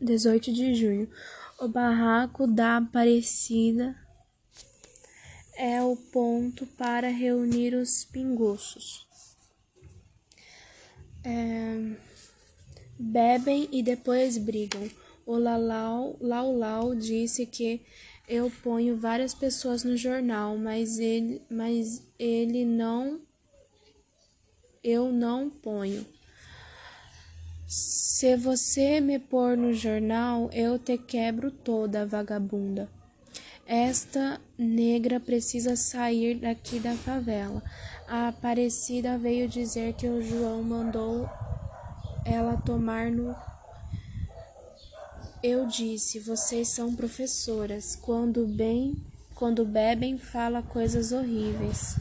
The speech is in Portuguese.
18 de junho. O barraco da Aparecida é o ponto para reunir os pinguços. É, bebem e depois brigam. O Lalau, Laulau disse que eu ponho várias pessoas no jornal, mas ele, mas ele não, eu não ponho. Se você me pôr no jornal, eu te quebro toda, vagabunda. Esta negra precisa sair daqui da favela. A Aparecida veio dizer que o João mandou ela tomar no. Eu disse: vocês são professoras. Quando bem, quando bebem, fala coisas horríveis.